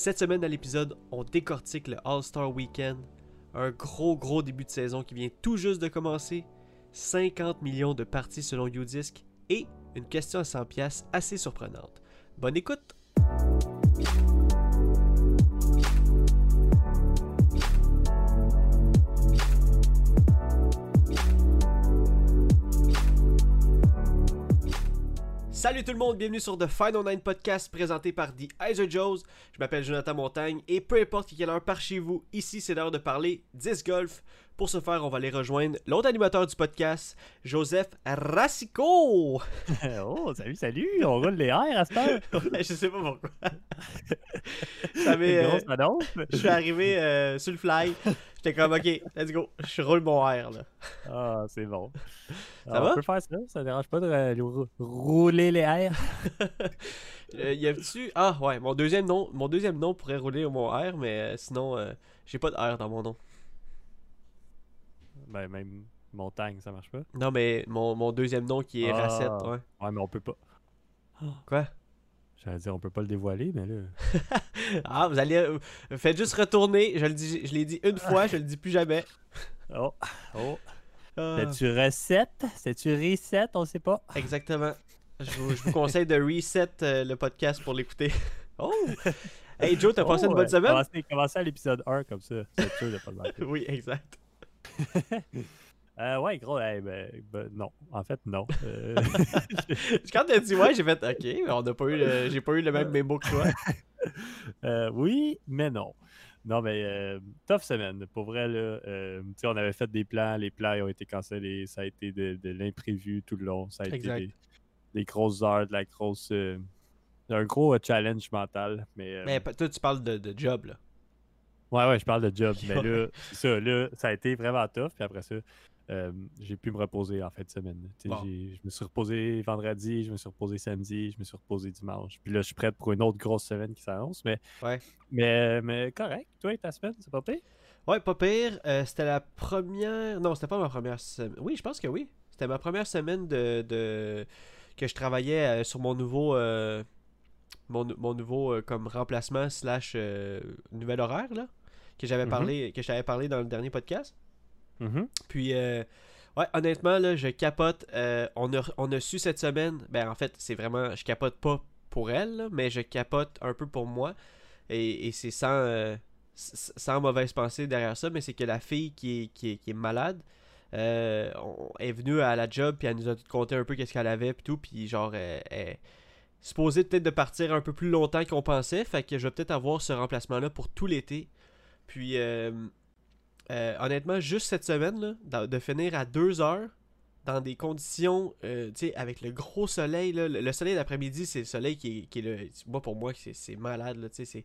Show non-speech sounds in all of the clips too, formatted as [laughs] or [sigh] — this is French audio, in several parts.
Cette semaine dans l'épisode, on décortique le All-Star Weekend, un gros gros début de saison qui vient tout juste de commencer, 50 millions de parties selon YouDisc et une question à 100 pièces assez surprenante. Bonne écoute. Salut tout le monde, bienvenue sur The Final Nine Podcast présenté par The Iser Joes. Je m'appelle Jonathan Montagne et peu importe quelle heure par chez vous, ici c'est l'heure de parler 10 golf. Pour ce faire, on va aller rejoindre l'autre animateur du podcast, Joseph Rassico. [laughs] oh, salut, salut, on roule les airs à heure. [laughs] ouais, je sais pas pourquoi. Ça euh, je suis arrivé euh, sur le fly, j'étais comme ok, let's go, je roule mon air là. Ah, c'est bon. Ça va? On peut faire ça, ça dérange pas de euh, rou- rouler les airs. [laughs] Euh, y a-tu Ah ouais, mon deuxième nom, mon deuxième nom pourrait rouler mon R, mais sinon j'ai pas de R dans mon nom. Ben, même montagne, ça marche pas. Non mais mon, mon deuxième nom qui est Ah. Racette, ouais. Ouais, mais on peut pas. Quoi? J'allais dire, on peut pas le dévoiler, mais là. [laughs] Ah, vous allez. euh, faites juste retourner. Je le dis, je l'ai dit une fois, je le dis plus jamais. [laughs] Oh, oh. Ah, C'est-tu recette? C'est-tu reset? On sait pas. exactement. Je vous, je vous conseille de reset euh, le podcast pour l'écouter. [laughs] Oh! Hey Joe, t'as passé Oh, une bonne ouais. semaine? Commencez, commencez à l'épisode 1 comme ça. C'est sûr de pas le manquer. Oui, exact. [laughs] Euh, ouais, gros, ben, ben, non. En fait, non. Euh, [laughs] Quand t'as dit ouais, j'ai fait OK, mais on n'a pas eu le- j'ai pas eu le même mémo que toi. [laughs] Euh, oui, mais non. Non, mais euh, tough semaine. Pour vrai, là, on avait fait des plans, les plans ils ont été cancellés, ça a été de, de l'imprévu tout le long, ça a Exact. été des, des grosses heures, de la grosse. un gros challenge mental. Mais, Mais toi, tu parles de, de job, là. Ouais, ouais, je parle de job. mais là, [laughs] ça, là, ça a été vraiment tough. Puis après ça, euh, j'ai pu me reposer en fin de semaine. Bon. Je me suis reposé vendredi, je me suis reposé samedi, je me suis reposé dimanche. Puis là, je suis prêt pour une autre grosse semaine qui s'annonce. Mais, Ouais. mais, mais correct. Toi, ta semaine, c'est pas pire? Ouais, pas pire. Euh, c'était la première. Non, c'était pas ma première semaine. Oui, je pense que oui. C'était ma première semaine de, de... que je travaillais euh, sur mon nouveau. euh, Mon, mon nouveau euh, comme remplacement slash euh, nouvel horaire là que j'avais Mhm. parlé que je t'avais parlé dans le dernier podcast Mhm. puis euh, ouais honnêtement là je capote Euh, on, a, on a su cette semaine ben en fait c'est vraiment je capote pas pour elle là, mais je capote un peu pour moi et, et c'est sans euh, sans mauvaise pensée derrière ça mais c'est que la fille qui est, qui est, qui est malade euh, on- est venue à la job puis elle nous a tout conté un peu qu'est-ce qu'elle avait puis tout puis genre elle est supposée peut-être de partir un peu plus longtemps qu'on pensait fait que je vais peut-être avoir ce remplacement là pour tout l'été puis euh, euh, honnêtement juste cette semaine là, de finir à 2 heures dans des conditions euh, tu sais avec le gros soleil le, le soleil d'après-midi c'est le soleil qui est, qui le moi pour moi c'est malade tu sais c'est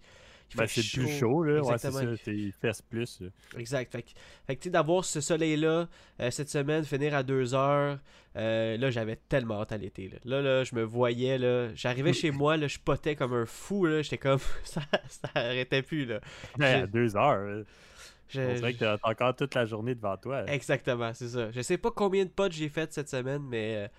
Ben, c'est plus chaud, là. Ouais, c'est Exactement. ça. c'est- Il fesse plus. là. Exact. Fait que, fait que, d'avoir ce soleil-là, euh, cette semaine, finir à 2 heures, euh, là, j'avais tellement hâte à l'été. Là. là, là, je me voyais, là, j'arrivais chez [laughs] moi, là, je potais comme un fou, là, j'étais comme, [laughs] ça, ça arrêtait plus, là. J'ai- à deux heures. là. Je- On dirait que t'as encore toute la journée devant toi. Exactement, c'est ça. Je sais pas combien de potes j'ai fait cette semaine, mais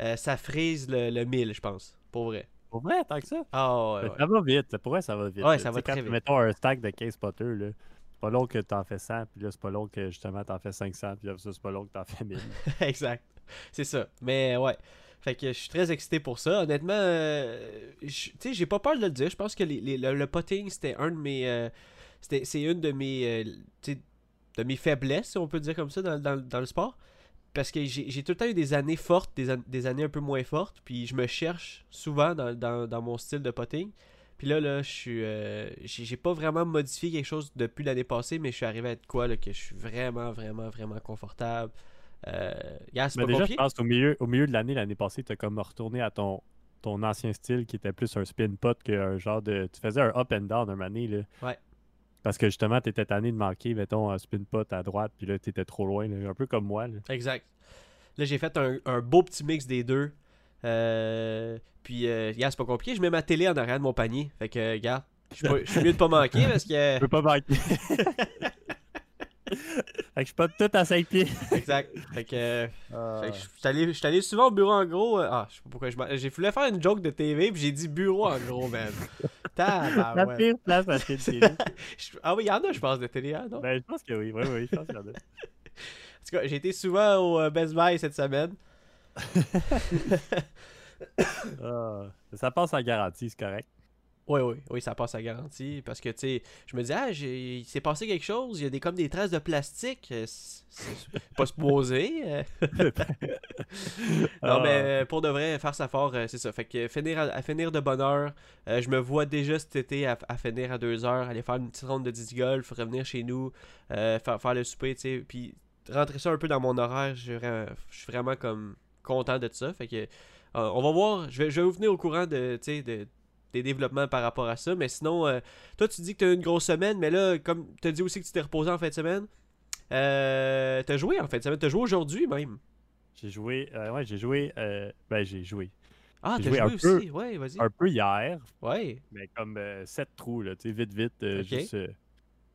euh, ça frise le, le 1000, je pense, pour vrai. Pour vrai, tant que ça? Ah, ouais, ouais. Ça va vite. Pour vrai, ça va vite. Ouais, ça Tu va sais, très vite. Mettons un stack de 15 potters, là. C'est pas long que t'en fais 100, puis là, c'est pas long que justement t'en fais 500, puis là, c'est pas long que t'en fais 1000. [laughs] exact. C'est ça. Mais ouais. Fait que je suis très excité pour ça. Honnêtement, euh, tu sais, j'ai pas peur de le dire. Je pense que les- les- le, le potting, c'était un de mes. euh, c'était- c'est une de mes. euh, de mes faiblesses, si on peut dire comme ça, dans, dans- dans le sport. Parce que j'ai tout le temps eu des années fortes, des, an- des années un peu moins fortes. Puis je me cherche souvent dans, dans- dans mon style de potting. Puis là, là, je suis. euh, j'ai pas vraiment modifié quelque chose depuis l'année passée, mais je suis arrivé à être quoi, là, que je suis vraiment, vraiment, vraiment confortable. Euh, c'est Mais pas déjà, compliqué. je pense qu'au milieu, au milieu de l'année, l'année passée, t'as comme retourné à ton, ton ancien style qui était plus un spin pot qu'un genre de. Tu faisais un up and down un année, là. Ouais. Parce que justement, t'étais tanné de manquer, mettons, un spin pot à droite, puis là, t'étais trop loin, là. un peu comme moi, là. Exact. Là, j'ai fait un, un beau petit mix des deux. Euh, puis, euh, gars, c'est pas compliqué. Je mets ma télé en arrière de mon panier. Fait que, gars, je suis pas- je suis mieux de pas manquer parce que. [laughs] Je peux pas manquer. [laughs] fait que je suis pas tout à 5 pieds. [laughs] Exact. Fait que. euh, fait que je suis allé, je suis allé souvent au bureau en gros. euh, ah, je sais pas pourquoi je m'en- J'ai voulu faire une joke de TV puis j'ai dit bureau en gros, man. [laughs] Tabarouette. La pire place à acheter télé. [laughs] Ah oui, il y en a, je pense, de télé, hein, non? Ben, je pense que oui. Oui, oui, je pense qu'il y en a. En tout cas, j'ai été souvent au euh, Best Buy cette semaine. Ah, ça passe en garantie, c'est correct. Oui, oui, oui, ça passe à garantie. Parce que, tu sais, je me dis, ah, il s'est passé quelque chose, il y a des, comme des traces de plastique. euh, C'est pas supposé. euh. [laughs] non, Ah. mais euh, pour de vrai, faire ça fort, euh, c'est ça. Fait que finir à, à finir de bonne heure, euh, je me vois déjà cet été à, à finir à 2 heures, aller faire une petite ronde de 10 golf, revenir chez nous, euh, faire, faire le souper, tu sais, puis rentrer ça un peu dans mon horaire. Je je suis vraiment comme content de ça. Fait que, euh, on va voir, je vais, je vais vous venir au courant de, tu sais, de, des développements par rapport à ça. Mais sinon, euh, toi, tu dis que tu as une grosse semaine, mais là, comme tu as dit aussi que tu t'es reposé en fin de semaine, euh, tu as joué en fin de semaine. Tu as joué aujourd'hui même. J'ai joué. euh, ouais, j'ai joué. euh, ben, j'ai joué. Ah, t'as joué joué, aussi. Ouais, vas-y. Un peu hier, Ouais. mais comme 7 trous, là, tu sais, vite, vite, euh, juste, euh,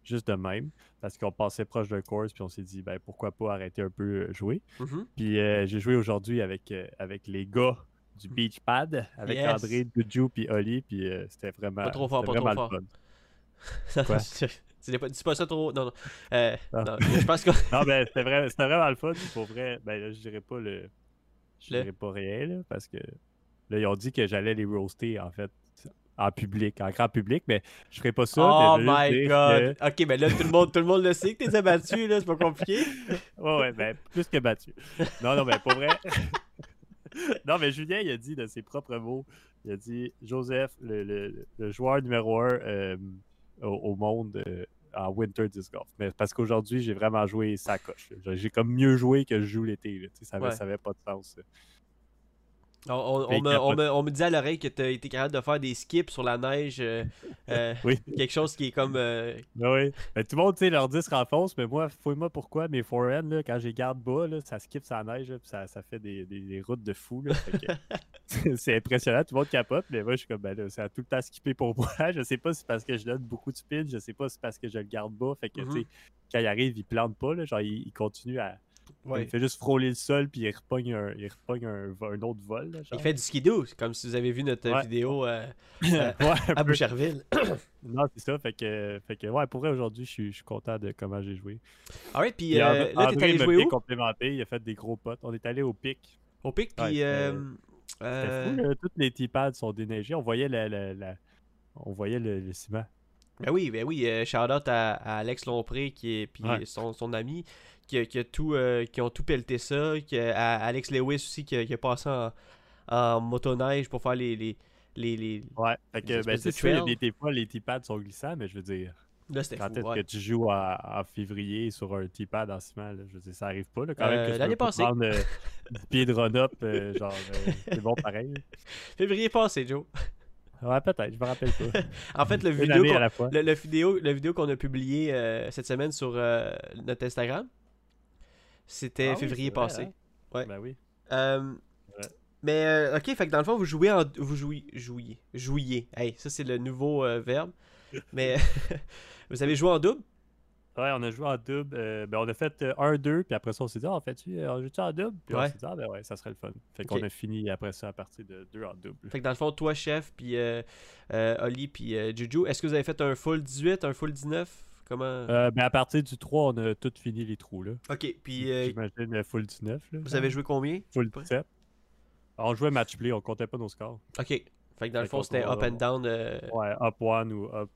juste de même. Parce qu'on passait proche d'un course, puis on s'est dit, ben, pourquoi pas arrêter un peu euh, jouer. Mhm. Puis euh, j'ai joué aujourd'hui avec, euh, avec les gars du Beach Pad, avec Yes. André, Juju, puis Oli, puis euh, c'était vraiment, Pas trop fort, pas vraiment trop. [laughs] Quoi? C'est pas, pas ça trop. Non, non. Euh, Ah. non, je pense que. [laughs] Non, ben, c'était vrai- c'était vraiment le fun. Pour vrai, ben, là, je dirais pas le. Je Le- dirais pas rien, là, parce que là, ils ont dit que j'allais les roaster, en fait, en public, en grand public, mais je ferais pas ça. oh mais my god. Ok, mais là, tout le monde, tout le, monde le sait que t'es abattu, là. C'est pas compliqué. [laughs] Ouais, ouais, ben, plus que battu. Non, non, mais pour vrai. Non, mais Julien, il a dit de ses propres mots, il a dit Joseph, le, le- le joueur numéro un euh, au, au monde euh, en Winter Disc Golf. Mais parce qu'aujourd'hui, j'ai vraiment joué sa coche. là. J'ai comme mieux joué que je joue l'été. Ça Ouais. n'avait pas de sens. On, on- me, on, me, on me dit à l'oreille que t'as été capable de faire des skips sur la neige. euh, euh, [laughs] Oui. quelque chose qui est comme. euh, Ben oui. Ben, tout le monde, tu sais, leur disque renfonce, mais moi, fouille-moi pourquoi mes forehand, là, quand j'ai garde bas, là, ça skip sa neige, là, puis ça, ça fait des, des- des routes de fou. [laughs] [laughs] c'est impressionnant, tout le monde capote, mais moi, je suis comme, ben là, ça a tout le temps skippé pour moi. Je sais pas si c'est parce que je donne beaucoup de spin, je sais pas si c'est parce que je le garde bas. Fait que, tu sais, quand il arrive, il plante pas, là, genre, il, il continue à. Ouais. Il fait juste frôler le sol, puis il repogne un, il repogne un, un autre vol. là, Il fait du skidoo, c'est comme si vous avez vu notre Ouais. vidéo euh, [laughs] Ouais, un à. Boucherville. [coughs] Non, c'est ça. Fait que, fait que, ouais, pour vrai, aujourd'hui, je suis je suis content de comment j'ai joué. Alright, puis Puis euh, là, t'es André allé m'a jouer bien où? complémenté, il a fait des gros potes. On est allé au pic. Au pic, Ouais, puis. euh, euh. Toutes les T-pads sont déneigés. On voyait la, la- la- on voyait le, le ciment. Ben oui, ben oui, euh, shout out à, à Alex Lompré qui est puis Ouais. son, son ami qui, a- qui a tout euh, qui ont tout pelleté ça, qui à Alex Lewis aussi qui a, qui a passé en, en motoneige pour faire les les les, les- Ouais. Fait que, ben, de a trails. des, fois, les T-pads sont glissants, mais je veux dire, là c'était quand est-ce ouais. que tu joues en, février sur un T-pad en ciment, là, je veux dire, ça arrive pas, là, quand même. Euh, que tu l'année passée. prendre euh, [laughs] 10 pieds de run-up, euh, genre, c'est bon pareil. Février passé, Joe. Ouais, peut-être, je me rappelle pas. [laughs] En fait, le vidéo qu'on- le, le vidéo le vidéo qu'on a publié cette semaine sur notre Instagram, c'était Ah février vrai, passé. hein? Ouais. Ben oui. Euh, Ouais. Mais euh, ok, fait que dans le fond, vous jouez en. Vous jouiez. Jouiez. Jouiez. Hey, ça c'est le nouveau euh, verbe. [laughs] Mais [laughs] vous avez joué en double? Ouais, on a joué en double. ben, on a fait 1-2, puis après ça, on s'est dit, ah, en fait-tu, on joue-tu en double? Puis Ouais. on s'est dit, ah, ben ouais, ça serait le fun. Fait Ok. qu'on a fini après ça à partir de 2 en double. Fait que dans le fond, toi, chef, puis Oli, puis Juju, est-ce que vous avez fait un full 18, un full 19 Comment? Euh, ben, à partir du 3, on a tout fini les trous, là. Ok, puis euh, J'imagine euh, full 19, là. vous avez joué combien? Full peu? 17. On jouait match play, on comptait pas nos scores. Ok. Fait que dans le fond, c'était up and down. euh, Ouais, up 1 ou up,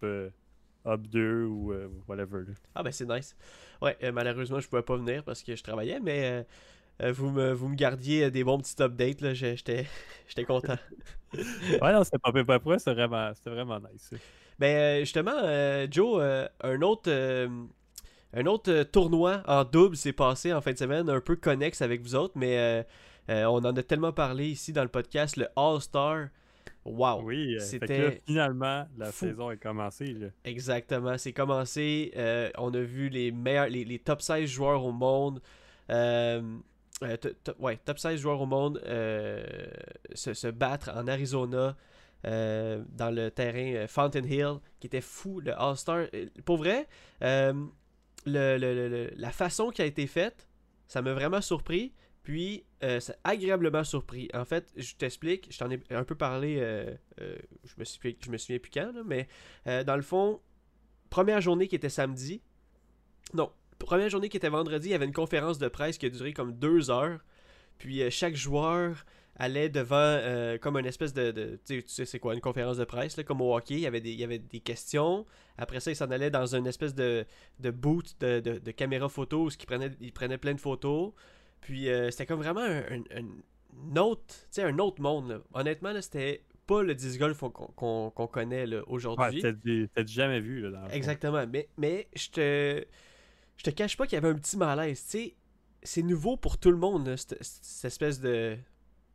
up 2 ou whatever, là. Ah ben c'est nice. Ouais, malheureusement, je pouvais pas venir parce que je travaillais, mais vous, me, vous me gardiez des bons petits updates, là. [laughs] J'étais content. [laughs] Ouais, non, c'était pas pas près, c'était vraiment, c'était vraiment nice. Ben euh, justement, euh, Joe, euh, un autre, euh, un autre tournoi en double s'est passé en fin de semaine, un peu connexe avec vous autres, mais on en a tellement parlé ici dans le podcast, le All-Star. Wow! Oui, c'était finalement, la fou. saison est commencée, là. Exactement, c'est commencé. on a vu les meilleurs, les, les top 16 joueurs au monde. ouais, top 16 joueurs au monde se, se battre en Arizona euh, dans le terrain euh, Fountain Hill, qui était fou, le All-Star. Euh, Pour vrai, le, la façon qui a été faite, ça m'a vraiment surpris. Puis, euh, c'est agréablement surpris. En fait, je t'explique, je t'en ai un peu parlé, je, me suis, je me souviens plus quand, mais dans le fond, première journée qui était samedi, non, première journée qui était vendredi, il y avait une conférence de presse qui a duré comme deux heures. Puis chaque joueur allait devant euh, comme une espèce de, de- tu sais- c'est quoi une conférence de presse là, comme au hockey il y avait des il y avait des questions après ça il s'en allait dans une espèce de, de booth de, de, de caméra photo où il prenait il prenait plein de photos puis euh, c'était comme vraiment un, un- un autre tu sais un autre monde là. honnêtement là, c'était pas le disc golf qu'on connaît là, Ouais, aujourd'hui t'as jamais vu, là. Exactement. Mais, mais je te. Je te cache pas qu'il y avait un petit malaise. Tu sais, c'est nouveau pour tout le monde, cette espèce de.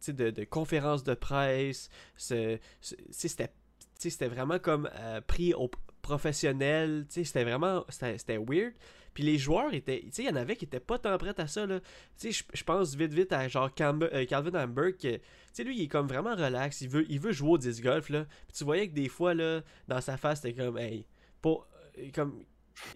De, de conférence de presse. c'était. vraiment comme euh, pris au professionnel. C'était vraiment. C'était weird. Puis les joueurs étaient. Il y en avait qui étaient pas tant prêts à ça, je- pense vite, vite à genre euh, Calvin Hamburg. lui, il est comme vraiment relax. Il veut, il veut jouer au disc golf, là. Puis tu voyais que des fois, là, dans sa face, c'était comme, hey, euh, Comme.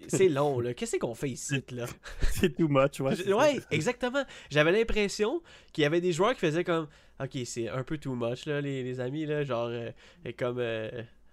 C'est long, là. Qu'est-ce qu'on fait ici, là? [laughs] C'est too much, ouais. Ouais, exactement. J'avais l'impression qu'il y avait des joueurs qui faisaient comme Ok, c'est un peu too much, là, les, les amis, là. Genre, euh, et comme. euh,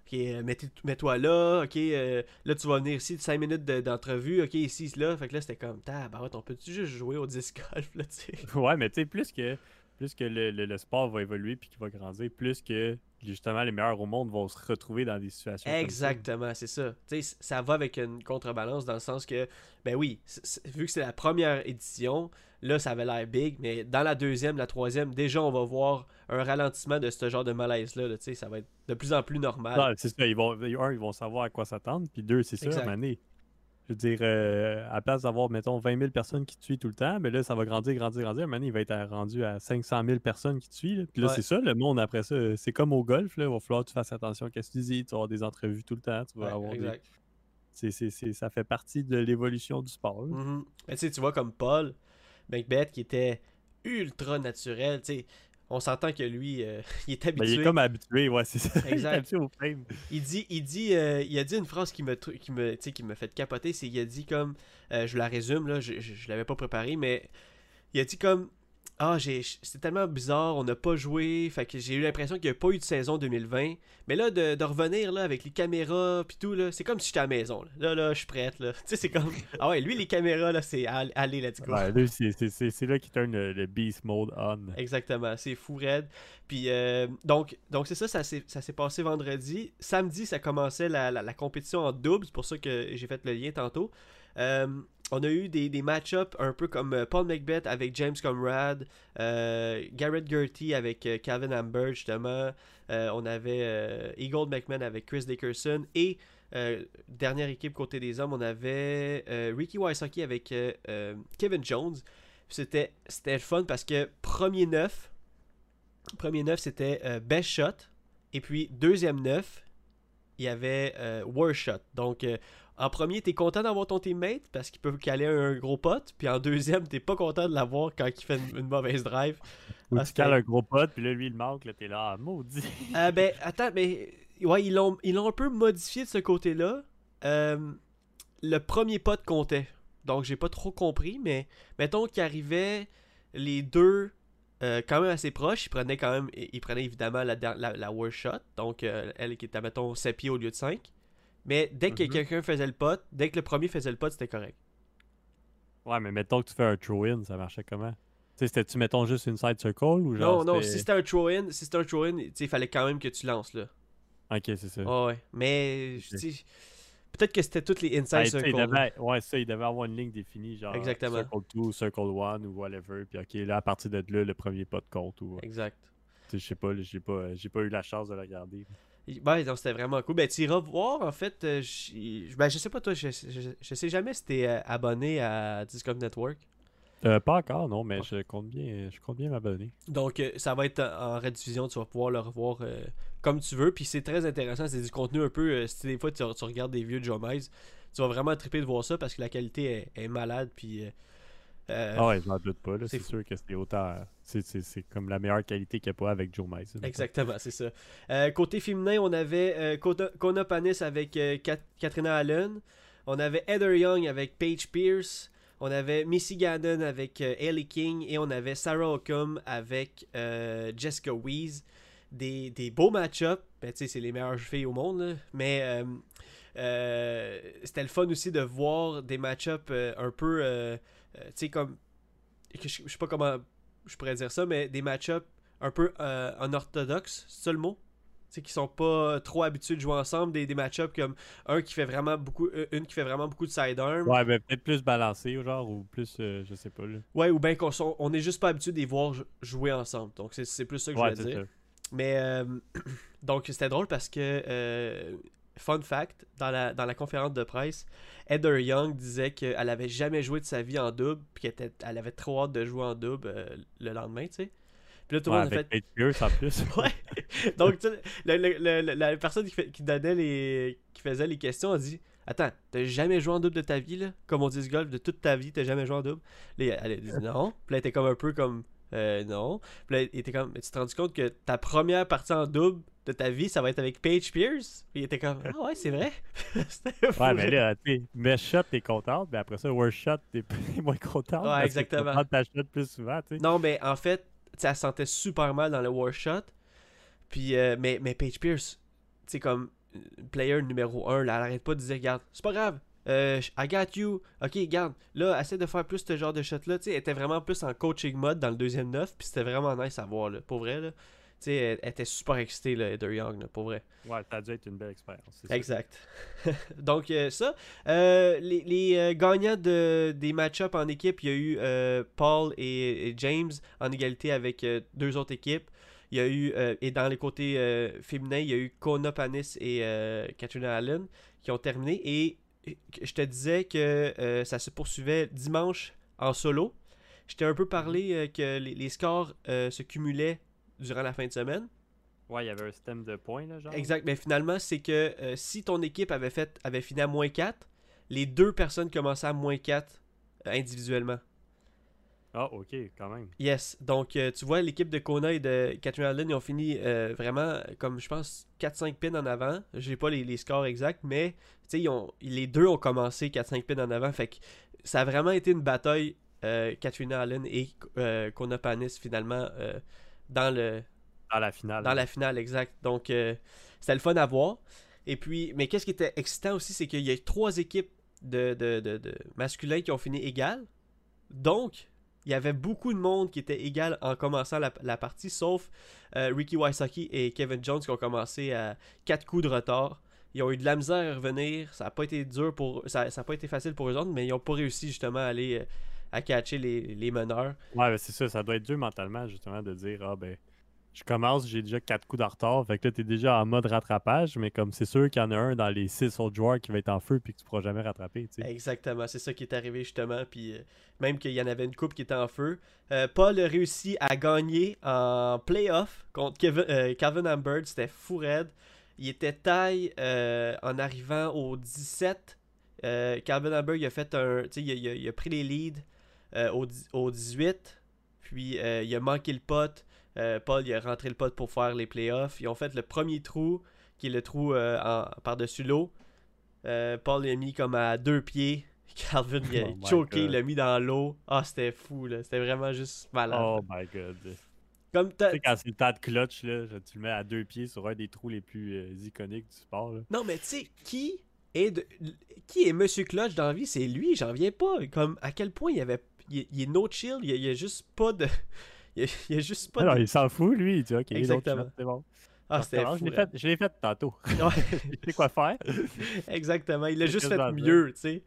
ok, euh, mets-toi là. Ok, euh, là, tu vas venir ici, 5 minutes de- d'entrevue. Ok, ici, là. Fait que là, c'était comme Tabarouette, on peut-tu juste jouer au disc golf, là, tu sais? Ouais, mais tu sais, plus que, plus que le, le- le sport va évoluer puis qu'il va grandir, plus que justement les meilleurs au monde vont se retrouver dans des situations. Exactement, c'est ça. Tu sais, ça va avec une contrebalance dans le sens que, ben oui, vu que c'est la première édition, là, ça avait l'air big, mais dans la deuxième, la troisième, déjà, on va voir un ralentissement de ce genre de malaise-là. là, ça va être de plus en plus normal. C'est ça, ils vont, un, ils vont savoir à quoi s'attendre, puis deux, c'est ça, à. Je veux dire, euh, à la place d'avoir, mettons, 20 000 personnes qui te suivent tout le temps, mais là, ça va grandir, grandir, grandir. Donné, il va être rendu à 500 000 personnes qui te suivent. là. Puis là, Ouais. c'est ça, le monde après ça. euh, C'est comme au golf, là, il va falloir que tu fasses attention à ce que tu dis. Tu vas avoir des entrevues tout le temps. Tu vas Ouais, avoir des- exact. Ça fait partie de l'évolution du sport. Mhm. Mais tu vois, comme Paul Macbeth, qui était ultra naturel, tu sais, on s'entend que lui, euh, [laughs] il est Ben, habitué. il est comme habitué, ouais, c'est ça. il est Exact. habitué au frame. Il dit, il dit, euh, il a dit une phrase qui me, qui me, qui me fait capoter, c'est il a dit comme, euh, je la résume là, je, je, je l'avais pas préparé, mais il a dit comme, ah j'ai, c'est tellement bizarre, on n'a pas joué, fait que j'ai eu l'impression qu'il n'y a pas eu de saison 2020, mais là de, de revenir là avec les caméras puis tout là, c'est comme si j'étais à la maison là, là, là je suis prête là, [laughs] tu sais c'est comme, ah ouais lui les caméras là c'est all- allez let's go. Ouais, là, c'est- c'est c'est- c'est là qu'il turn le, le beast mode on. Exactement, c'est fou raide. Puis euh, donc, donc c'est ça, ça s'est ça s'est passé vendredi. Samedi, ça commençait la, la, la compétition en double, c'est pour ça que j'ai fait le lien tantôt. Euh, on a eu des, des match-ups un peu comme euh, Paul Macbeth avec James Comrade, euh, Garrett Gertie avec euh, Calvin Amber justement. Euh, on avait Eagle McMahon avec Chris Dickerson et dernière équipe côté des hommes, on avait Ricky Wysocki avec Kevin Jones. C'était fun parce que premier neuf, premier neuf c'était best shot et puis deuxième neuf, il y avait worst shot. Donc en premier, t'es content d'avoir ton teammate parce qu'il peut caler un gros pote, puis en deuxième, t'es pas content de l'avoir quand il fait une, une mauvaise drive. Ou Ah, tu cales un gros pote, puis là, lui, il manque, là, t'es là, ah, maudit. Euh, ben, attends, mais. Ouais, ils l'ont, ils l'ont un peu modifié de ce côté-là. Euh, le premier pot comptait. Donc, j'ai pas trop compris, mais mettons qu'il arrivait les deux euh, quand même assez proches. Ils prenaient quand même. Ils prenaient évidemment la, la, la worst shot. Donc, euh, elle qui était, mettons, 7 pieds au lieu de 5. Mais dès que Mhm. quelqu'un faisait le pot, dès que le premier faisait le pot, c'était correct. Ouais, mais mettons que tu fais un throw-in, ça marchait comment? Tu sais, c'était-tu, mettons, juste une side circle ou Non, genre. non, c'était- si c'était un throw-in, si c'était un throw-in, il fallait quand même que tu lances, là. Ok, c'est ça. Ouais, ouais. Mais. Peut-être que c'était toutes les Ben, inside sais, il circles. devait, ouais, ça, il devait avoir une ligne définie, genre Exactement. Circle 2, Circle 1 ou whatever. Puis ok, là, à partir de là, le premier pas de compte. Ou, Exact. tu sais, je sais pas, j'ai pas, pas eu la chance de le regarder. Ben, non, c'était vraiment cool. Ben, tu iras voir, en fait. euh, j- ben, je sais pas, toi, je, je, je sais jamais si t'es euh, abonné à Discord Network. Euh, pas encore, non, mais je compte bien, je compte bien m'abonner. Donc, euh, ça va être en rediffusion. Tu vas pouvoir le revoir euh, comme tu veux. Puis, c'est très intéressant. C'est du contenu un peu. si des fois, tu, tu regardes des vieux Joe tu vas vraiment triper de voir ça parce que la qualité est, est malade. Puis, euh, euh, Ah ouais, je m'en doute pas, c'est sûr que c'est autant. C'est, c'est, comme la meilleure qualité qu'il n'y a pas avec Joe Mize. Exactement, c'est ça. Euh, côté féminin, on avait euh, Kona, Kona Panis avec euh, Kat- Katrina Allen. On avait Heather Young avec Paige Pierce. On avait Missy Gannon avec euh, Ellie King et on avait Sarah Ockham avec euh, Jessica Weeze. Des, des beaux match-ups. Ben, tu sais, c'est les meilleures filles au monde. là. Mais euh, euh, c'était le fun aussi de voir des match-ups euh, un peu. euh, euh, tu sais, comme. Je je sais pas comment je pourrais dire ça, mais des match-ups un peu euh, unorthodoxes. C'est ça le mot? Tu sais, qui sont pas trop habitués de jouer ensemble. Des, des match-ups comme un qui fait vraiment beaucoup. euh, Une qui fait vraiment beaucoup de sidearm. Ouais, mais peut-être plus balancé, genre, ou plus, euh, je sais pas. Là. Ouais, ou bien qu'on on est juste pas habitué de les voir jou- jouer ensemble. Donc c'est plus ça que Ouais, je voulais dire. ça. Mais euh, [clears throat] donc c'était drôle parce que euh, fun fact, dans la, dans la conférence de presse, Heather Young disait qu'elle avait jamais joué de sa vie en double, puis qu'elle était- elle avait trop hâte de jouer en double euh, le lendemain, tu sais. Puis là tout le Ouais, monde a fait Pierce en plus. [laughs] Ouais. Donc, tu sais, le- le- le- le- la personne qui, fait- qui donnait les. qui faisait les questions a dit Attends, t'as jamais joué en double de ta vie, là? Comme on dit ce golf, de toute ta vie, t'as jamais joué en double? Là, elle a dit [laughs] non. Puis là, elle était comme un peu comme euh, non. Puis là, il était comme tu te rends compte que ta première partie en double de ta vie, ça va être avec Paige Pierce? Puis il était comme Ah ouais, c'est vrai [laughs] fou, Ouais, mais là. tu sais, mesh shot, t'es contente, mais après ça, worst shot, t'es [laughs] moins contente. Ouais, exactement. Tu ta shot plus souvent, tu sais. Non, mais en fait, se sentait super mal dans le war shot. Puis, euh, mais, mais Paige Pierce, tu sais, comme euh, player numéro 1, là, elle arrête pas de dire, regarde, c'est pas grave, euh, I got you, ok, regarde, là, essaie de faire plus ce genre de shot-là, tu sais, elle était vraiment plus en coaching mode dans le deuxième neuf, puis c'était vraiment nice à voir, là, pour vrai, là. Tu sais, elle, elle était super excitée, là, Heather Young, là, pour vrai. Ouais, a dû être une belle expérience. Exact. [laughs] Donc, euh, ça. Euh, les les, euh, gagnants de, des match-ups en équipe, il y a eu euh, Paul et, et James en égalité avec deux autres équipes. Il y a eu, et dans les côtés féminins, il y a eu Kona Panis et Katrina Allen qui ont terminé. Et je te disais que ça se poursuivait dimanche en solo. Je t'ai un peu parlé que les, les scores se cumulaient durant la fin de semaine. Ouais, il y avait un système de points, là, genre. Exact, mais finalement, c'est que euh, si ton équipe avait fait avait fini à moins 4, les deux personnes commençaient à moins 4 euh, individuellement. Ah, ok, quand même. Yes, donc euh, tu vois, l'équipe de Kona et de Catherine Allen, ils ont fini vraiment comme je pense 4-5 pins en avant. J'ai pas les, les scores exacts, mais ils ont- les deux ont commencé 4-5 pins en avant. Fait que ça a vraiment été une bataille Katrina Allen et Kona Panis finalement dans le, Dans la finale. dans la finale, exact. Donc, euh, c'était le fun à voir. Et puis, mais qu'est-ce qui était excitant aussi, c'est qu'il y a trois équipes de, de, de, de masculins qui ont fini égales. Donc, il y avait beaucoup de monde qui était égal en commençant la, la partie, sauf euh, Ricky Wysocki et Kevin Jones qui ont commencé à quatre coups de retard. Ils ont eu de la misère à revenir. Ça n'a pas été dur pour ça, ça a pas été facile pour eux autres, mais ils n'ont pas réussi justement à aller euh, à catcher les, les meneurs. Ouais, mais c'est ça, ça doit être dur mentalement, justement, de dire, ah ben, je commence, j'ai déjà 4 coups de retard, fait que là, t'es déjà en mode rattrapage, mais comme c'est sûr qu'il y en a un dans les 6 autres joueurs qui va être en feu puis que tu pourras jamais rattraper. Exactement, c'est ça qui est arrivé justement. Puis euh, même qu'il y en avait une coupe qui était en feu. Euh, Paul a réussi à gagner en playoff contre Kevin, euh, Calvin Humbert. C'était fou raide. Il était taille en arrivant au 17. Euh, Calvin Humbert il a fait un. tu sais, Il, a- il a- il a pris les leads au, dix- au 18. Puis euh, il a manqué le pot. Euh, Paul il a rentré le pot pour faire les playoffs. Ils ont fait le premier trou, qui est le trou euh, par-dessus l'eau. Euh, Paul l'a mis comme à deux pieds. [laughs] Calvin il a Oh choqué, il l'a mis dans l'eau. Ah, c'était fou, là. C'était vraiment juste malade. Oh my god. Tu Comme t'as- sais, quand c'est le temps de clutch, là, tu le mets à deux pieds sur un des trous les plus euh, iconiques du sport, là. Non, mais tu sais, qui est de... qui est Monsieur Clutch dans la vie? C'est lui, j'en viens pas. Comme à quel point il y avait. Il, il est no chill, il il a juste pas de. [laughs] Il a, il a juste pas Alors, de. il s'en fout, lui, il dit, ok, Exactement. c'est bon. Ah, c'était fou. je l'ai fait, je l'ai fait tantôt. Ouais, je sais quoi faire. [laughs] exactement. Il a C'est juste fait mieux, tu sais.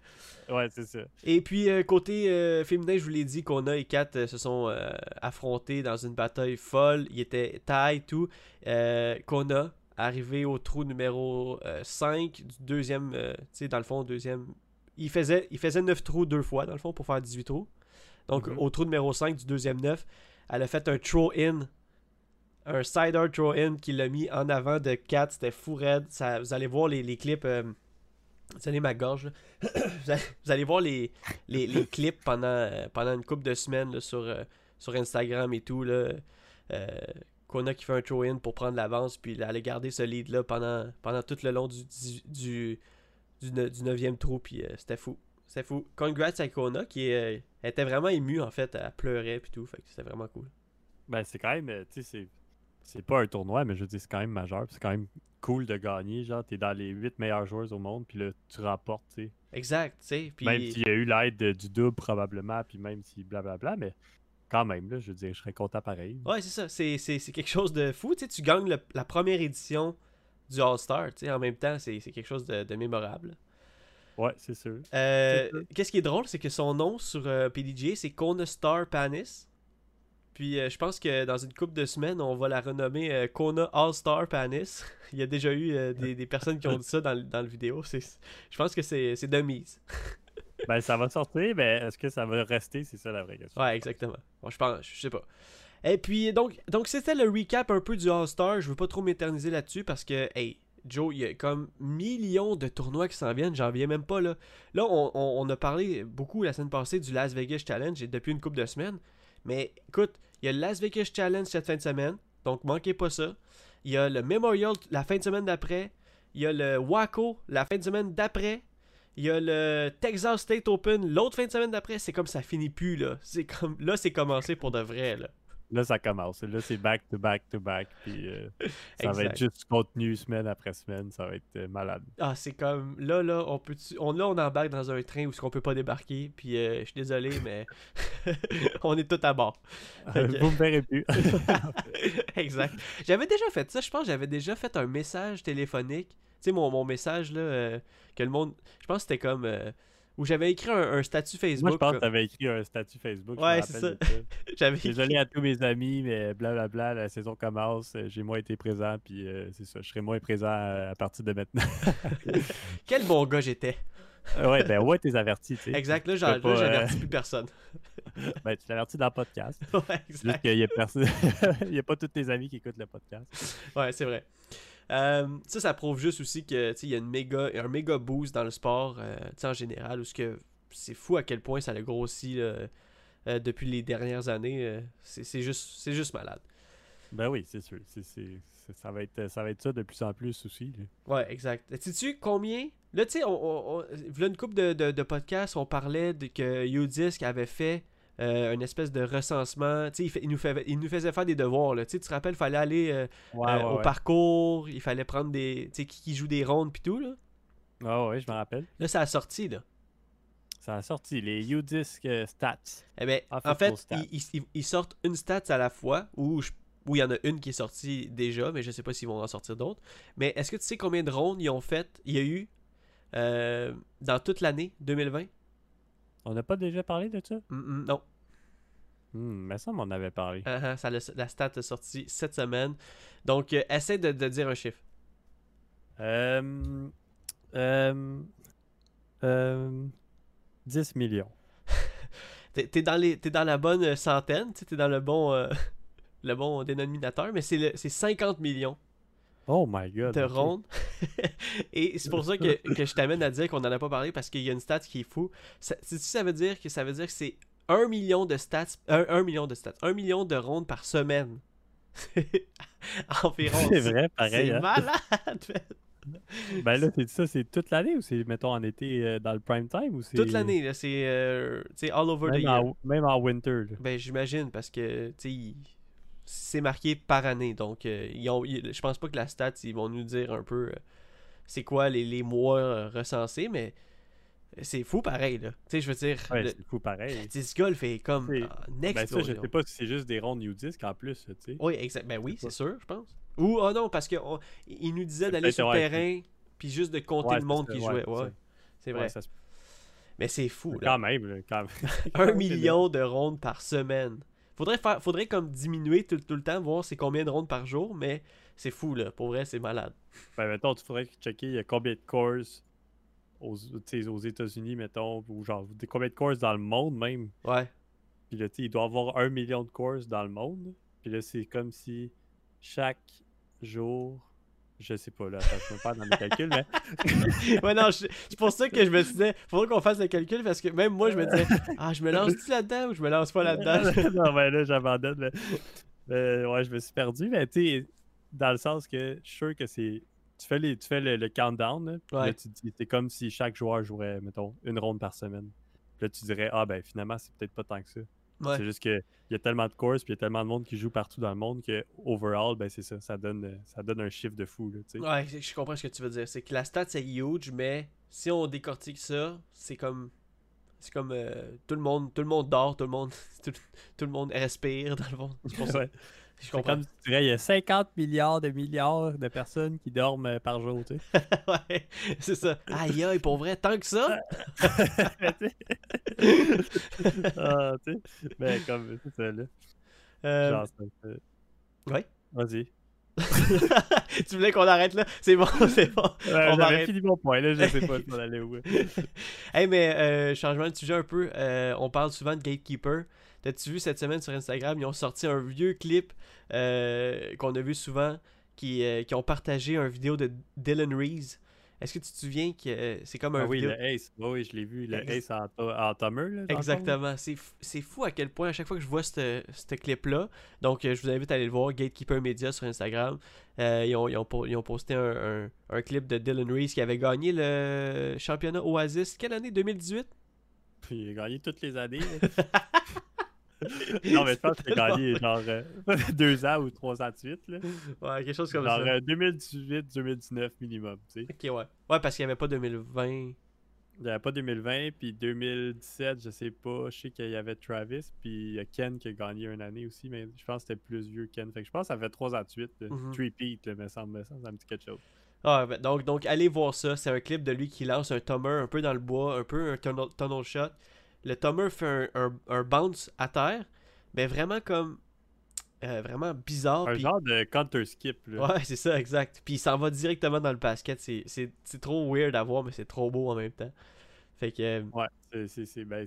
Ouais, c'est ça. Et puis, euh, côté euh, féminin, je vous l'ai dit, Kona et Kat euh, se sont affrontés dans une bataille folle. Il était taille, tout. Kona, arrivé au trou numéro euh, 5 du deuxième, tu sais, dans le fond, deuxième. Il faisait, il faisait 9 trous deux fois, dans le fond, pour faire 18 trous. Donc, Mhm. au trou numéro 5 du deuxième 9, elle a fait un throw-in. Un cider throw-in qui l'a mis en avant de Kat. C'était fou raide. Ça, vous allez voir les, les clips. euh, vous allez ma gorge. là. [coughs] vous, allez, voir les, les, les clips pendant, euh, pendant une couple de semaines là, sur, euh, sur Instagram et tout. Là. Euh, Kona qui fait un throw-in pour prendre l'avance, puis elle a gardé ce lead-là pendant, pendant tout le long du, du, du, ne- du 9e trou, puis c'était fou. C'était fou. Congrats à Kona qui euh, était vraiment émue en fait. Elle pleurait puis tout. Fait que c'était vraiment cool. Ben, c'est quand même, euh, tu sais, c'est- pas un tournoi, mais je veux dire, c'est quand même majeur. C'est quand même cool de gagner. Genre, t'es dans les 8 meilleures joueuses au monde, puis là, tu remportes, tu sais. Exact, tu sais. Même s'il y a eu l'aide de- du double, probablement, puis même si blablabla, mais quand même, là, je veux dire, je serais content pareil. Ouais, c'est ça. C'est, quelque chose de fou. Tu sais, tu gagnes le- la première édition du All-Star. Tu sais, en même temps, c'est, c'est quelque chose de, de mémorable. Ouais, c'est sûr. Euh, qu'est-ce qui est drôle, c'est que son nom sur euh, c'est Kona Star Panis. Puis euh, je pense que dans une couple de semaines, on va la renommer euh, Kona All-Star Panis. [laughs] Il y a déjà eu des, des personnes qui ont dit ça dans, le- dans le vidéo. Je pense que c'est, c'est de mise. [laughs] Ben, ça va sortir, mais est-ce que ça va rester? C'est ça la vraie question. Ouais, exactement. Bon, je pense, je sais pas. Et puis, donc, donc c'était le recap un peu du All-Star. Je veux pas trop m'éterniser là-dessus parce que, hey, Joe, il y a comme millions de tournois qui s'en viennent. J'en viens même pas, là. Là, on, a parlé beaucoup la semaine passée du Las Vegas Challenge et depuis une couple de semaines. Mais écoute, il y a le Las Vegas Challenge cette fin de semaine. Donc, manquez pas ça. Il y a le Memorial la fin de semaine d'après. Il y a le Waco la fin de semaine d'après. Il y a le Texas State Open l'autre fin de semaine d'après. C'est comme ça finit plus, là. C'est comme là, c'est commencé pour de vrai, là. Là, ça commence. Là, c'est back to back to back. Puis euh, ça va être juste contenu semaine après semaine. Ça va être euh, malade. Ah, c'est comme là, là, on peut, on là, on embarque dans un train où ce qu'on peut pas débarquer. Puis, euh, je suis désolé, [laughs] mais [laughs] on est tout à bord. Fait que- Vous me verrez plus. [laughs] exact. J'avais déjà fait ça. Je pense que j'avais déjà fait un message téléphonique. Tu sais, mon, mon message là, euh, que le monde. Je pense que c'était comme euh, où j'avais écrit un, un statut Facebook. Moi, je pense que comme- tu avais écrit un statut Facebook. Ouais, c'est ça. [laughs] J'avais écrit- Désolé à tous mes amis, mais blablabla, la saison commence. euh, J'ai moins été présent, puis euh, c'est ça. Je serai moins présent à, à partir de maintenant. [laughs] Quel bon gars j'étais. ouais, ben ouais, t'es averti, tu sais. Exact. Là, j'avertis euh, plus personne. [laughs] Ben, tu t'avertis dans le podcast. ouais, Juste exact. qu'il y a personne. A pas tous tes amis qui écoutent le podcast. Ouais, c'est vrai. Euh, ça, ça prouve juste aussi que il y a une méga, un méga boost dans le sport euh, en général. Où c'est fou à quel point ça a grossi là, euh, depuis les dernières années. c'est juste, juste malade. Ben oui, c'est sûr. Ça, va être, ça va être ça de plus en plus aussi. là. Ouais, exact. Sais-tu combien? Là, tu sais, on, on, on- une couple de, de, de podcasts, on parlait de que Udisc avait fait euh, une espèce de recensement. Tu sais, il, fait- il nous fait- il nous faisait faire des devoirs. Là. Tu sais, tu te rappelles, il fallait aller euh, Ouais, euh, ouais, au ouais. parcours, il fallait prendre des. Tu sais, qui, qui joue des rondes puis tout. Là. Ah ouais, je me rappelle. là, ça a sorti. Là. Ça a sorti les U-Disc euh, Stats. Eh ben, En fait, stats. ils, ils- ils sortent une stat à la fois, où il y en a une qui est sortie déjà, mais je sais pas s'ils vont en sortir d'autres. Mais est-ce que tu sais combien de rondes ils ont fait Il y a eu euh, dans toute l'année 2020 On n'a pas déjà parlé de ça? Mm, mm, Non. Hmm, mais ça, on en avait parlé. Ah, ah, ça, l'a- la stat est sortie cette semaine. Donc, euh, essaie de, de dire un chiffre. Euh, euh, euh, 10 millions. [laughs] T'es dans, les- t'es dans la bonne euh, centaine, t'es dans le bon, euh, [laughs] le bon dénominateur, mais c'est le- c'est 50 millions Oh my god. de ok. rondes. [laughs] Et c'est pour ça que, que je t'amène à dire qu'on n'en a pas parlé parce qu'il y a une stat qui est fou. Ça, ça veut dire que ça veut dire que c'est 1 million de stats, 1 million de stats, 1 million de rondes par semaine. [laughs] Environ. C'est vrai, pareil. C'est hein. malade. Ben là, c'est ça, c'est toute l'année ou c'est, mettons, en été euh, dans le prime time ou c'est. Toute l'année, là, c'est euh, all over the year. en, même en winter. là. Ben, j'imagine, parce que, tu sais, c'est marqué par année. Donc, euh, ils ont, ils- je pense pas que la stat, ils vont nous dire un peu c'est quoi les, les mois recensés, mais c'est fou pareil, là. Tu sais, je veux dire, Ouais, le c'est fou pareil. disc golf est comme C'est- en Ben ça, je sais pas si c'est juste des rondes U-Disc en plus, tu sais. Oui, exact. Ben oui, c'est sûr, je pense. Ou, oh non, parce qu'il nous disait d'aller sur le ouais, terrain, puis juste de compter Ouais, le monde qui jouait. c'est Ouais, c'est vrai. ça se- Mais c'est fou, là. Quand même, là, quand [laughs] même. Un [laughs] million de rondes par semaine. Faudrait faire, faudrait comme diminuer tout, tout le temps, voir c'est combien de rondes par jour, mais c'est fou là. Pour vrai, c'est malade. Ben, mettons, tu faudrait checker il y a combien de courses aux, aux États-Unis, mettons, ou genre des- combien de courses dans le monde même. Ouais. Puis là, tu sais, il doit y avoir un million de courses dans le monde. Puis là, c'est comme si chaque jour. Je sais pas, là, je me perds dans mes calculs, mais. [laughs] ouais, non, je- c'est pour ça que je me disais, faudrait qu'on fasse le calcul parce que même moi, je me disais, ah, je me lance-tu là-dedans ou je me lance pas là-dedans? [laughs] non, mais là, j'abandonne. Mais... mais ouais, je me suis perdu, mais tu sais, dans le sens que je suis sûr que c'est. Tu fais, les, tu fais le, le countdown. là, puis Ouais. là, tu dis, c'est comme si chaque joueur jouerait, mettons, une ronde par semaine. Puis là, tu dirais, ah ben finalement, c'est peut-être pas tant que ça. Ouais. C'est juste qu'il y a tellement de courses, puis il y a tellement de monde qui joue partout dans le monde que, overall, ben c'est ça. Ça donne, ça donne un chiffre de fou. Là. Ouais, je je comprends ce que tu veux dire. C'est que la stat c'est huge, mais si on décortique ça, c'est comme. C'est comme euh, tout le monde tout le monde dort, tout le monde [laughs] tout, tout le monde respire dans le fond. C'est pour ça. Je comprends. comme tu dirais, il y a 50 milliards de milliards de personnes qui dorment euh, par jour, tu sais. [laughs] ouais, c'est ça. Aïe aïe, pour vrai, tant que ça? [laughs] Ah, tu sais. Ben, comme, c'est ça, là. Euh, Genre, ça- ouais. Vas-y. [laughs] tu voulais qu'on arrête là? C'est bon, c'est bon. Ouais, On va fini mon point, là. Je sais pas où on allait où. hey, mais euh, changement de sujet un peu. euh, on parle souvent de Gatekeeper. T'as-tu vu cette semaine sur Instagram, ils ont sorti un vieux clip euh, qu'on a vu souvent, qui, euh, qui ont partagé un vidéo de Dylan Reese. Est-ce que tu te souviens que euh, c'est comme un Ah oui, vidéo... le Ace. Oui, oui, je l'ai vu. Le Ex- Ace en, en Tomer, là. Exactement. C'est f- c'est fou à quel point, à chaque fois que je vois ce clip-là, donc euh, je vous invite à aller le voir, Gatekeeper Media sur Instagram. Euh, ils, ont, ils ont po- ils ont posté un, un- un clip de Dylan Reese qui avait gagné le championnat Oasis. Quelle année? 2018 Puis il a gagné toutes les années. [laughs] non, mais je [laughs] pense qu'il a gagné genre euh, [laughs] deux ans ou trois ans de suite. Là. Ouais, quelque chose comme Genre ça. euh, 2018-2019 minimum. Tu sais. Ok, ouais. Ouais, parce qu'il n'y avait pas 2020. Il n'y avait pas 2020, puis 2017, je sais pas. Je sais qu'il y avait Travis, puis il y a Ken qui a gagné une année aussi, mais je pense que c'était plus vieux Ken. Fait que je pense que ça fait trois ans de suite. là. Mhm. Three-peat, là, me semble, ça me dit quelque chose. Ah, donc, donc, allez voir ça. C'est un clip de lui qui lance un tummer un peu dans le bois, un peu un tunnel, tunnel shot. Le tummer fait un, un, un bounce à terre, mais vraiment comme. euh, vraiment bizarre. Un genre de counter skip. Là. Ouais, c'est ça, exact. Puis il s'en va directement dans le basket. C'est- trop weird à voir, mais c'est trop beau en même temps. Fait que. euh, Ouais, c'est- ben,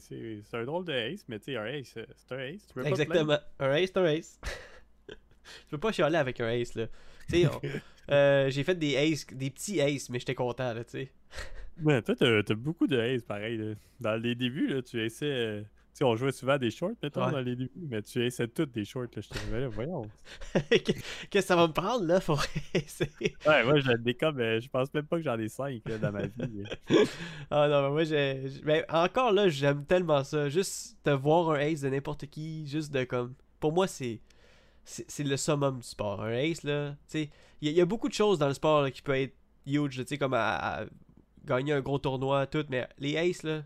un drôle de ace, mais tu sais, un ace, euh, c'est un ace. Tu peux pas te Exactement. Un ace, c'est un ace. [laughs] tu peux pas chialer avec un ace, là. Tu sais, [laughs] euh, j'ai fait des aces, des petits aces, mais j'étais content, là, tu sais. Ouais, toi, t'as t'as beaucoup de ace, pareil. là. Dans les débuts, là, tu essaies. euh, Tu sais, on jouait souvent à des shorts, mettons, Ouais. dans les débuts, mais tu essaies toutes des shorts. Là, je te disais, là, voyons. [laughs] Qu'est-ce que ça va me prendre, là, pour [laughs] essayer? Ouais, moi, j'ai des cas, mais je pense même pas que j'en ai cinq là, dans ma vie. [laughs] Ah non, mais moi, j'ai. Mais encore là, j'aime tellement ça. Juste de voir un ace de n'importe qui, juste de comme. Pour moi, c'est. C'est c'est le summum du sport. Un ace, là. Tu sais, il y, a- il y a beaucoup de choses dans le sport là, qui peut être huge, tu sais, comme à, à gagner un gros tournoi, tout. Mais les aces, là,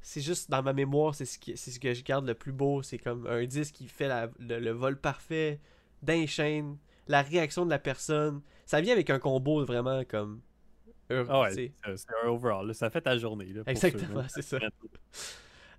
c'est juste dans ma mémoire, c'est ce, qui- c'est ce que je garde le plus beau. C'est comme un disque qui fait la- le, le vol parfait d'un chaîne, la réaction de la personne. Ça vient avec un combo vraiment comme. heureux, Ah ouais, c'est un overall. là, ça fait ta journée. Là, Exactement, [laughs] c'est ça.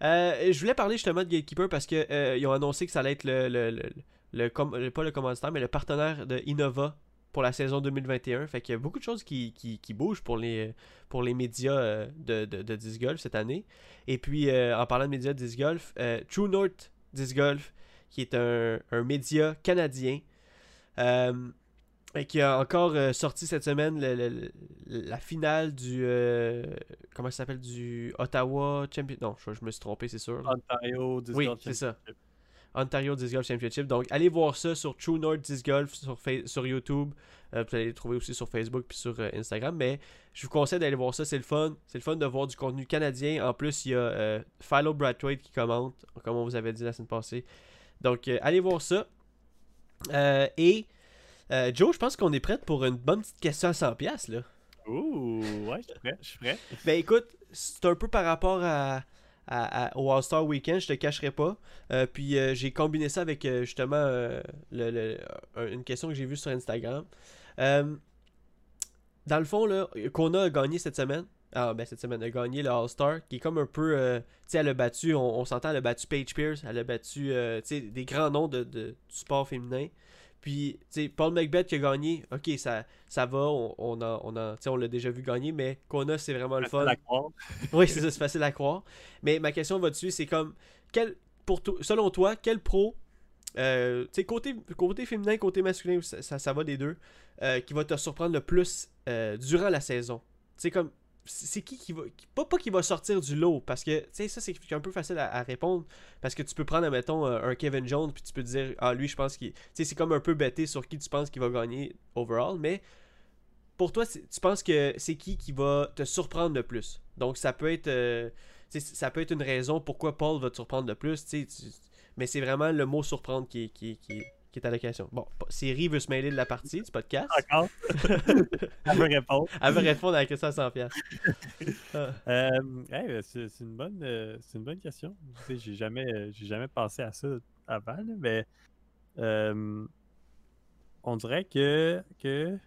Euh, je voulais parler justement de Gatekeeper parce que euh, ont annoncé que ça allait être le, le, le, le com- le- pas le commanditaire mais le partenaire de Innova pour la saison 2021. Fait qu'il y a beaucoup de choses qui, qui, qui bougent pour les, pour les médias euh, de, de, de Disc Golf cette année. Et puis euh, en parlant de médias de Disc Golf, euh, True North Disc Golf, qui est un, un média canadien, euh, et qui a encore sorti cette semaine le- le- le- la finale du comment ça s'appelle? Du Ottawa Champion non je, je me suis trompé c'est sûr Ontario, Disc Oui, c'est ça. Ontario Disc Golf Championship. Donc allez voir ça sur True North Disc Golf sur, sur YouTube. Euh, vous allez le trouver aussi sur Facebook puis sur euh, Instagram. Mais je vous conseille d'aller voir ça. C'est le fun. C'est le fun de voir du contenu canadien. En plus il y a euh, Philo Brathwaite qui commente comme on vous avait dit la semaine passée. Donc allez voir ça. Et euh, Joe, je pense qu'on est prêt pour une bonne petite question à 100$, piastres, là. Ouh, ouais, je suis prêt. Je suis prêt. Ben écoute, c'est un peu par rapport à, au All-Star Weekend, je te cacherai pas. Euh, puis euh, j'ai combiné ça avec euh, justement le- le- un- une question que j'ai vue sur Instagram. Dans le fond, Kona a gagné cette semaine. Ah, ben cette semaine, a gagné le All-Star, qui est comme un peu. tu sais, elle a battu, on, s'entend, elle a battu Paige Pierce, elle a battu tu sais, des grands noms de, de- du sport féminin. Puis, tu sais, Paul Macbeth qui a gagné, ok, ça, ça va, on, on, a- on, a- tu sais, on l'a déjà vu gagner, mais Kona, c'est vraiment le Facile fun. à croire. [laughs] Oui, c'est ça, c'est facile à croire. Mais ma question va dessus, c'est comme, quel, pour selon toi, quel pro, euh, tu sais, côté, côté féminin, côté masculin, ça, ça, ça va des deux, euh, qui va te surprendre le plus euh, durant la saison? Tu sais, comme, c'est qui qui va, pas, pas qui va sortir du lot, parce que, tu sais, ça, c'est un peu facile à, répondre, parce que tu peux prendre, admettons, euh, un Kevin Jones, puis tu peux te dire, ah, lui, je pense qu'il, tu sais, c'est comme un peu bêté sur qui tu penses qu'il va gagner overall, mais pour toi, tu penses que c'est qui qui va te surprendre le plus? Donc, ça peut être, euh, ça peut être une raison pourquoi Paul va te surprendre le plus, tu sais, mais c'est vraiment le mot surprendre qui, qui, qui, qui est à l'occasion. Bon, Siri veut se mêler de la partie du podcast. Encore. [laughs] Elle veut répondre. Elle veut répondre à la question à 100$. piastres. Ah. Euh, hey, ben, c'est une bonne, euh, c'est une bonne question. Tu sais, j'ai jamais, euh, j'ai jamais pensé à ça avant, mais euh, on dirait que, que,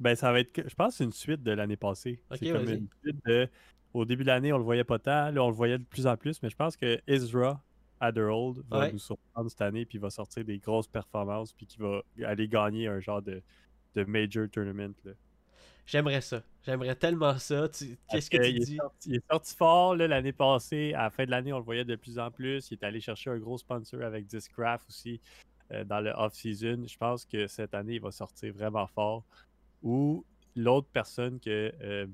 ben ça va être, je pense, que c'est une suite de l'année passée. C'est comme une suite de, au début de l'année, on le voyait pas tant, là, on le voyait de plus en plus, mais je pense que Ezra Adderhold va Ouais. nous surprendre cette année, puis va sortir des grosses performances, puis qu'il va aller gagner un genre de, de major tournament. Là. J'aimerais ça. J'aimerais tellement ça. Tu- Qu'est-ce que tu il est dis? sorti- il est sorti fort l'année passée. À la fin de l'année, on le voyait de plus en plus. Il est allé chercher un gros sponsor avec Discraft aussi euh, dans le off-season. Je pense que cette année, il va sortir vraiment fort. Ou l'autre personne que, euh,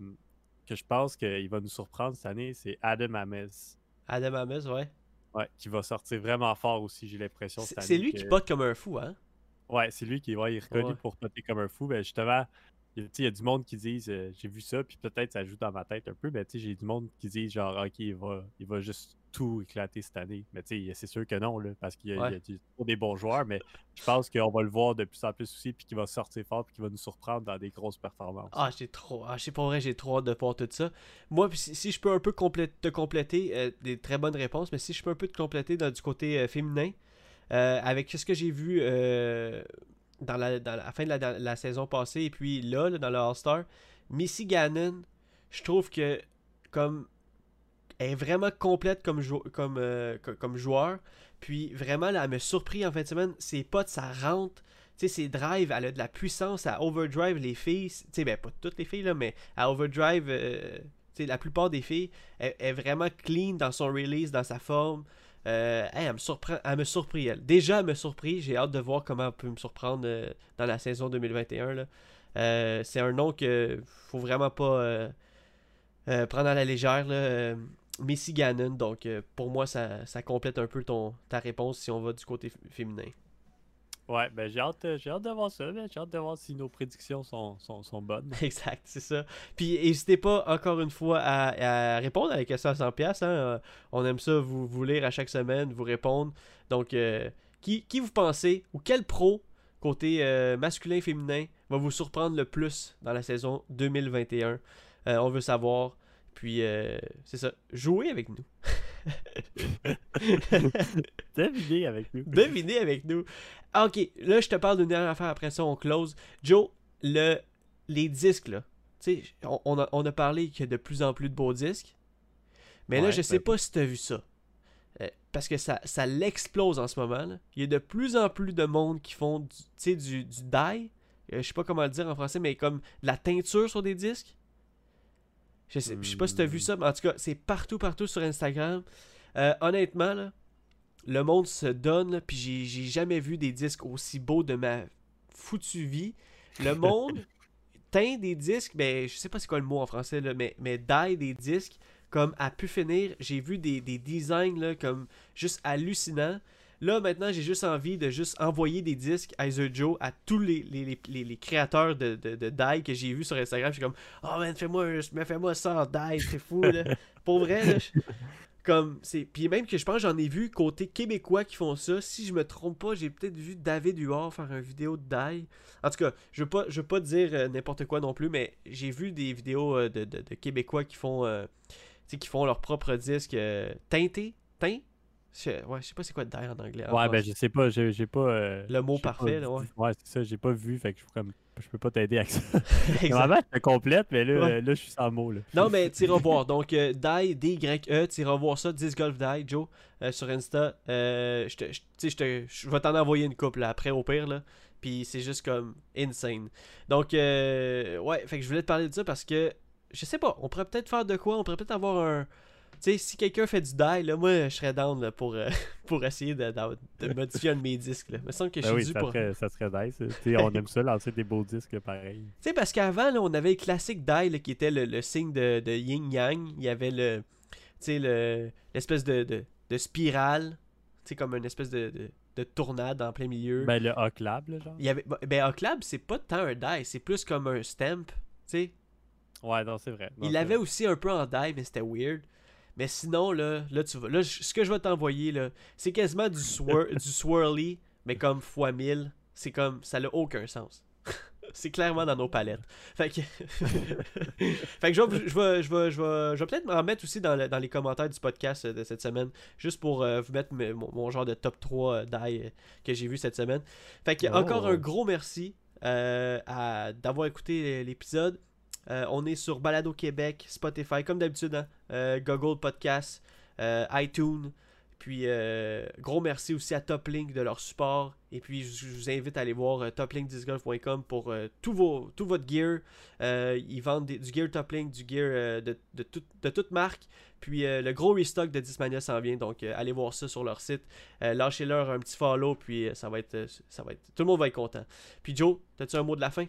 que je pense qu'il va nous surprendre cette année, c'est Adam Ames. Adam Amos, ouais. Ouais, qui va sortir vraiment fort aussi, j'ai l'impression. C'est lui que- qui pote comme un fou, hein? Ouais, c'est lui qui ouais, il est reconnu Ouais. pour poter comme un fou. Ben justement, il y a- du monde qui disent euh, j'ai vu ça, puis peut-être ça joue dans ma tête un peu, mais j'ai du monde qui dit genre ok, il va, il va juste tout éclater cette année. Mais tu sais, c'est sûr que non, là, parce qu'il y a, Ouais. il y a du- toujours des bons joueurs, mais je pense qu'on va le voir de plus en plus aussi, puis qu'il va sortir fort, puis qu'il va nous surprendre dans des grosses performances. Ah, j'ai trop. Ah, je sais pas vrai, j'ai trop hâte de voir tout ça. Moi, si, si je peux un peu complé- te compléter, euh, des très bonnes réponses, mais si je peux un peu te compléter dans, du côté euh, féminin, euh, avec ce que j'ai vu dans, la, fin de la, saison passée et puis là, dans le All-Star, Missy Gannon, je trouve que comme elle est vraiment complète comme, jou- comme, euh, joueur. Puis vraiment, là, elle me surpris en fin de semaine. Ses potes, ça rentre. Tu ses drives, elle a de la puissance à overdrive les filles. Tu sais, ben pas toutes les filles, là, mais à overdrive, euh, tu sais, la plupart des filles, elle, elle est vraiment clean dans son release, dans sa forme. Euh, elle, me surprend, elle me surpris, elle. Déjà, elle me surpris. J'ai hâte de voir comment elle peut me surprendre euh, dans la saison 2021. là. Euh, c'est un nom que faut vraiment pas prendre à la légère. Missy Gannon, donc pour moi, ça, complète un peu ton, ta réponse si on va du côté féminin. Ouais, ben j'ai hâte, euh, j'ai hâte de voir ça, j'ai hâte de voir si nos prédictions sont, sont, sont bonnes. [laughs] Exact, c'est ça. Puis n'hésitez pas encore une fois à, répondre à la question à 100$. pièces On aime ça vous, vous lire à chaque semaine, vous répondre. Donc, euh, qui, qui vous pensez ou quel pro côté euh, masculin féminin va vous surprendre le plus dans la saison 2021 Euh, On veut savoir. Puis, euh, c'est ça. Jouez avec nous. [laughs] [laughs] Devinez avec nous. Devinez avec nous. Ok, là, je te parle d'une dernière affaire. Après ça, on close. Joe, le, les disques, là. Tu sais, on, on a, on a parlé qu'il y a de plus en plus de beaux disques. Mais là, je sais ben- pas si tu as vu ça. Euh, parce que ça, ça l'explose en ce moment. là. Il y a de plus en plus de monde qui font du, sais, du, du dye. Euh, je sais pas comment le dire en français, mais comme de la teinture sur des disques. Je sais, je sais pas si tu as vu ça, mais en tout cas, c'est partout, partout sur Instagram. Euh, honnêtement, là, le monde se donne, puis j'ai- jamais vu des disques aussi beaux de ma foutue vie. Le [laughs] monde teint des disques, ben, je sais pas c'est quoi le mot en français, là, mais, mais dye des disques comme à pu finir. J'ai vu des, des designs là, comme juste hallucinants. Là, maintenant, j'ai juste envie de juste envoyer des disques à Ether Joe, à tous les, les, les- créateurs de, de, dye que j'ai vu sur Instagram. Je suis comme, oh man, fais-moi fais-moi ça en dye, c'est fou, là. Pour vrai, [laughs] comme, c'est... Puis même que je pense j'en ai vu côté québécois qui font ça. Si je me trompe pas, j'ai peut-être vu David Huard faire une vidéo de dye. En tout cas, je veux pas, je veux pas dire euh, n'importe quoi non plus, mais j'ai vu des vidéos euh, de, de- de québécois qui font, euh, qui font leur propre disque euh, teinté, teint. Je, ouais, je sais pas c'est quoi dye en anglais. en Ouais, ben je sais pas, j'ai j'ai pas. euh, Le mot pas parfait, là, ouais. Ouais, c'est ça, j'ai pas vu, fait que je, comme, je peux pas t'aider avec ça. [laughs] Normalement, je te complète, mais là, Ouais. là je suis sans mots. Là. Non, mais tu iras voir. Donc, euh, Die, D-Y-E, tu iras voir ça, 10 Golf Die, Joe, euh, sur Insta. Je te- je- tu sais, je te- je vais t'en envoyer une couple là, après, au pire, là. Puis c'est juste comme insane. Donc, euh, ouais, fait que je voulais te parler de ça parce que, je sais pas, on pourrait peut-être faire de quoi? On pourrait peut-être avoir un. Tu sais, si quelqu'un fait du die, là, moi, je serais down là, pour, euh, [laughs] pour essayer de, de- de modifier un de mes disques. Là. Il me semble que je Ben suis oui, dû ça pour. serait, ça serait nice. On aime ça, lancer des beaux disques pareils. Tu sais, parce qu'avant, là, on avait le classique die là, qui était le, le signe de, de yin-yang. Il y avait le. Tu sais, le- l'espèce de, de, de spirale. Tu sais, comme une espèce de. de- de tornade en plein milieu. Ben, le Hawk-Lab, là, genre. Il y avait, ben, c'est pas tant un die, c'est plus comme un stamp, tu sais. Ouais, non, c'est vrai. Non, Il l'avait aussi un peu en die, mais c'était weird. Mais sinon, là, là, tu vas. Là, ce que je vais t'envoyer, là, c'est quasiment du, swir- [laughs] du swirly, mais comme fois 1000. C'est comme. Ça n'a aucun sens. [laughs] c'est clairement dans nos palettes. Fait que. [laughs] fait que je vais, je vais, je vais, je vais, peut-être m'en mettre aussi dans, le- dans les commentaires du podcast euh, de cette semaine. Juste pour euh, vous mettre me- mon, mon genre de top 3 euh, die que j'ai vu cette semaine. Fait que, Oh. encore un gros merci euh, d'avoir écouté l'épisode. Euh, on est sur Balado Québec, Spotify, comme d'habitude, hein, euh, Google Podcast, euh, iTunes. Puis, gros merci aussi à Toplink de leur support. Et puis, je, vous invite à aller voir toplinkdiscgolf.com pour tout, vos, tout votre gear. Ils vendent du gear Toplink, du gear de, de, tout- de toute marque. Puis, le gros restock de Dismania s'en vient. Donc, allez voir ça sur leur site. Lâchez-leur un petit follow. Puis, ça va être, ça va être. Tout le monde va être content. Puis, Joe, as-tu un mot de la fin?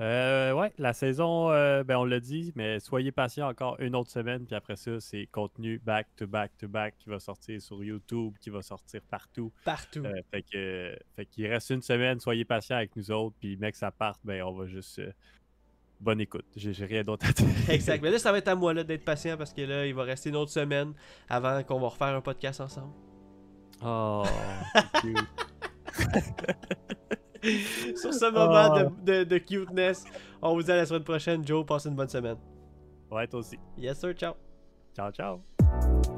Euh, ouais, la saison, euh, ben on l'a dit, mais soyez patient encore une autre semaine, puis après ça, c'est contenu back to back to back qui va sortir sur YouTube, qui va sortir partout. Partout. Euh, fait que, fait qu'il reste une semaine, soyez patient avec nous autres, puis mec, ça parte, ben on va juste. euh, bonne écoute. J'ai rien d'autre à dire. Exact. [laughs] Mais là, ça va être à moi là, d'être patient parce que là, il va rester une autre semaine avant qu'on va refaire un podcast ensemble. Oh. [laughs] [laughs] Sur ce moment Ah. de, de, de cuteness, on vous dit à la semaine prochaine. Joe, passez une bonne semaine. Ouais, toi aussi. Yes, sir. Ciao. Ciao, ciao.